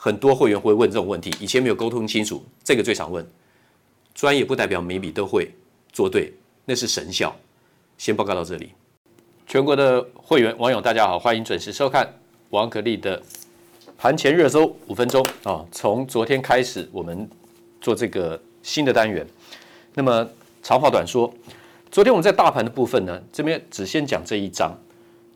很多会员会问这种问题，以前没有沟通清楚，这个最常问。专业不代表每笔都会做对，那是神效。先报告到这里。全国的会员网友，大家好，欢迎准时收看王可立的盘前热搜五分钟啊！从昨天开始，我们做这个新的单元。那么长话短说，昨天我们在大盘的部分呢，这边只先讲这一章：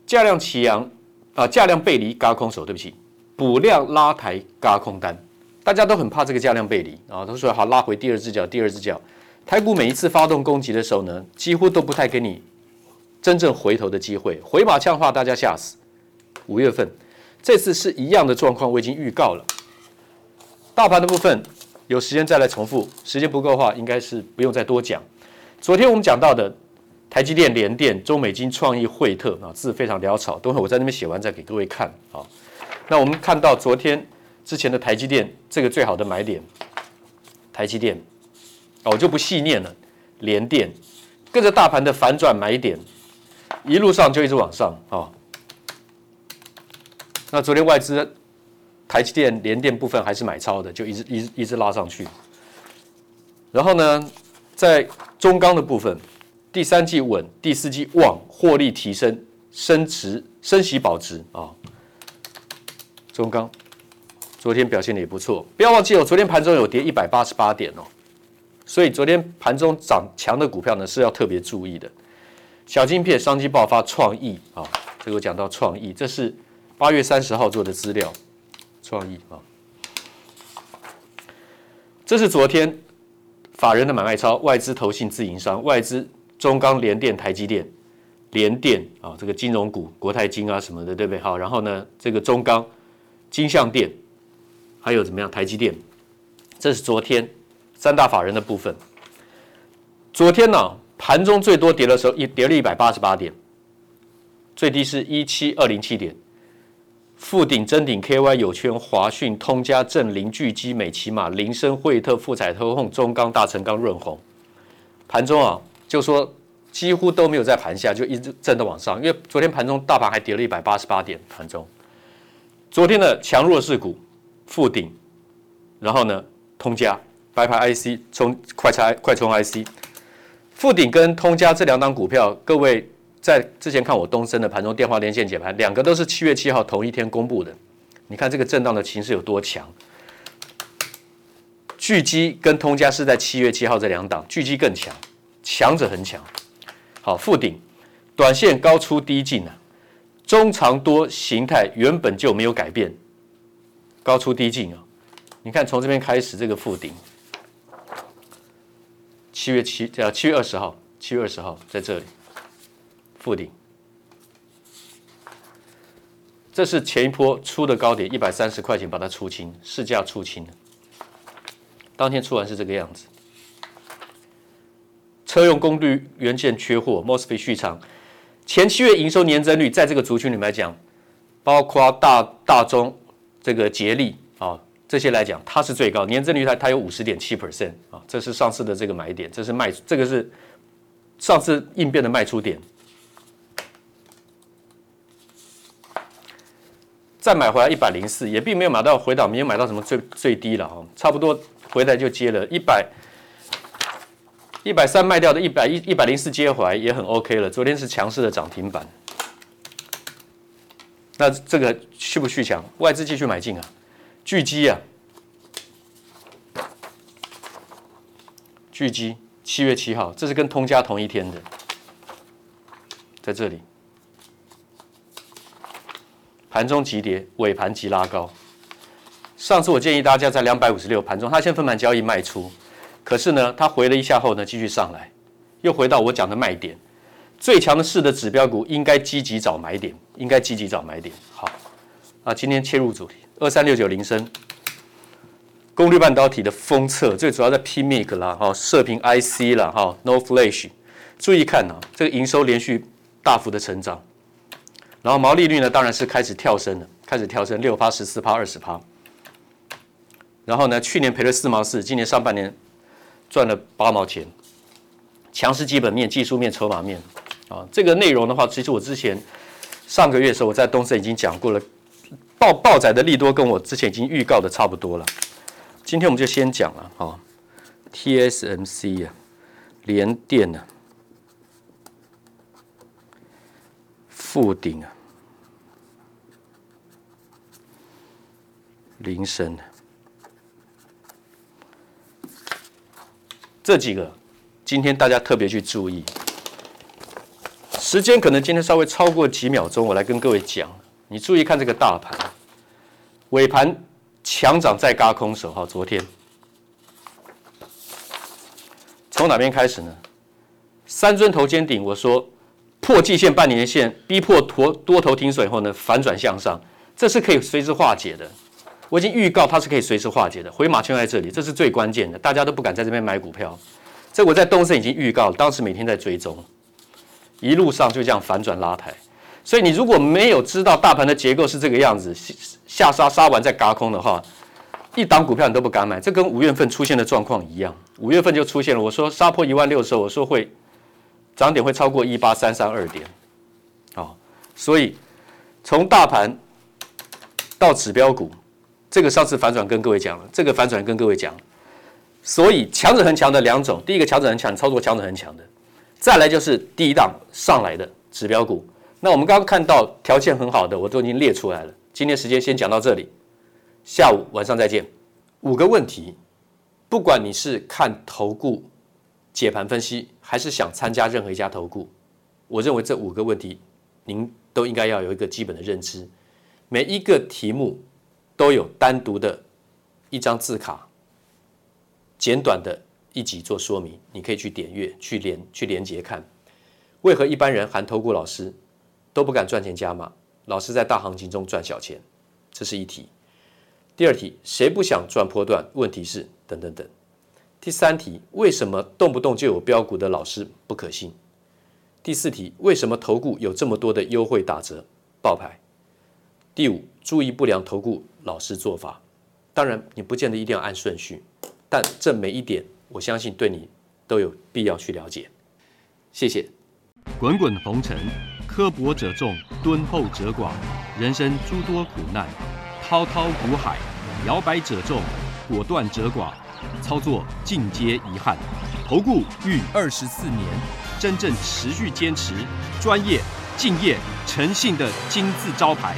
价量齐扬啊，价量背离高空手，对不起，补量拉抬轧空单。大家都很怕这个价量背离啊，都说好拉回第二只脚，第二只脚。台股每一次发动攻击的时候呢，几乎都不太给你。真正回头的机会，回马枪话，大家吓死。五月份，这次是一样的状况，我已经预告了。大盘的部分，有时间再来重复，时间不够的话，应该是不用再多讲。昨天我们讲到的台积电、联电、中美金、创意、惠特啊，字非常潦草，等会我在那边写完再给各位看啊。那我们看到昨天之前的台积电，这个最好的买点，台积电，我就不细念了。联电跟着大盘的反转买点。一路上就一直往上啊、那昨天外资台积电、联电部分还是买超的，就一直一直一直拉上去。然后呢，在中钢的部分，第三季稳，第四季旺，获利提升，升值升息保值啊、中钢昨天表现的也不错，不要忘记哦，昨天盘中有跌一百八十八点哦，所以昨天盘中涨强的股票呢是要特别注意的。小晶片商机爆发，创意啊，这个讲到创意，这是八月三十号做的资料，创意啊，这是昨天法人的买卖超，外资投信自营商，外资中钢、联电、台积电、联电啊，这个金融股国泰金啊什么的，对不对？好，然后呢，这个中钢、金像电，还有怎么样？台积电，这是昨天三大法人的部分，昨天呢、啊。盘中最多跌的时候，一跌了一百八十八点，最低是一七二零七点。富鼎、臻鼎、KY、友圈、华讯、通家、正林、聚基、美琪玛、林森、惠特、富彩、特控、中钢、大成钢、润红。盘中啊，就说几乎都没有在盘下，就一直震的往上。因为昨天盘中大盘还跌了一百八十八点，盘中。昨天的强弱势股，富鼎，然后呢，通家白牌 IC 充快拆快充 IC，富鼎跟通家这两档股票，各位在之前看我东升的盘中电话连线解盘，两个都是七月七号同一天公布的。你看这个震荡的情势有多强？巨基跟通家是在七月七号这两档，巨基更强，强者很强。好，富鼎短线高出低进啊。中长多形态原本就没有改变，高出低进啊！你看从这边开始，这个富鼎，七月七呃七月二十号，七月二十号在这里，富鼎，这是前一波出的高点一百三十块钱，把它出清，市价出清的，当天出完是这个样子。车用功率元件缺货，mosfet 续厂。前七月营收年增率，在这个族群里面来讲，包括大大中这个捷力啊这些来讲，它是最高年增率它，它它有五十点七 percent 啊，这是上次的这个买点，这是卖这个是上次应变的卖出点，再买回来一百零四，也并没有买到回档，没有买到什么最最低了啊，差不多回来就接了一百。一百三卖掉的，一百一一百零四接回也很 OK 了。昨天是强势的涨停板，那这个续不续强？外资继续买进啊，巨基啊，巨基七月七号，这是跟通家同一天的，在这里，盘中急跌，尾盘急拉高。上次我建议大家在两百五十六盘中，它先分盘交易卖出。可是呢，它回了一下后呢，继续上来，又回到我讲的卖点。最强的势的指标股应该积极找买点，应该积极找买点。好，啊，今天切入主题，二三六九菱生，功率半导体的封测，最主要在 PMIC 啦，哈，射频 IC 啦，哈，No Flash。注意看啊，这个营收连续大幅的成长，然后毛利率呢，当然是开始跳升了，开始跳升六趴、十四趴、二十趴。然后呢，去年赔了四毛四，今年上半年。赚了八毛钱，强势基本面、技术面、筹码面啊，这个内容的话，其实我之前上个月的时候我在东森已经讲过了，报报载的利多跟我之前已经预告的差不多了。今天我们就先讲了啊，TSMC 啊，联电啊，富鼎啊，铃声啊。这几个，今天大家特别去注意，时间可能今天稍微超过几秒钟，我来跟各位讲。你注意看这个大盘，尾盘强涨再嘎空手哈，昨天从哪边开始呢？三尊头肩顶，我说破季线、半年线，逼迫多多头停损以后呢，反转向上，这是可以随之化解的。我已经预告它是可以随时化解的，回马枪在这里，这是最关键的，大家都不敢在这边买股票。这我在东森已经预告，当时每天在追踪，一路上就这样反转拉抬。所以你如果没有知道大盘的结构是这个样子，下杀杀完再嘎空的话，一档股票你都不敢买。这跟五月份出现的状况一样，五月份就出现了。我说杀破一万六的时候，我说会涨点会超过一八三三二点，哦，所以从大盘到指标股。这个上次反转跟各位讲了，这个反转跟各位讲，所以强者恒强的两种，第一个强者很强，操作强者恒强的，再来就是第一档上来的指标股。那我们刚刚看到条件很好的，我都已经列出来了。今天时间先讲到这里，下午晚上再见。五个问题，不管你是看投顾解盘分析，还是想参加任何一家投顾，我认为这五个问题您都应该要有一个基本的认知，每一个题目。都有单独的一张字卡，简短的一集做说明，你可以去点阅、去连、去连接看。为何一般人含投顾老师都不敢赚钱加码？老师在大行情中赚小钱，这是一题。第二题，谁不想赚波段？问题是等等等。第三题，为什么动不动就有标股的老师不可信？第四题，为什么投顾有这么多的优惠打折报牌？第五，注意不良投顾。老师做法，当然你不见得一定要按顺序，但这每一点，我相信对你都有必要去了解。谢谢。滚滚红尘，刻薄者众，敦厚者寡；人生诸多苦难，滔滔苦海，摇摆者众，果断者寡。操作尽皆遗憾。投顾逾二十四年，真正持续坚持、专业、敬业、诚信的金字招牌。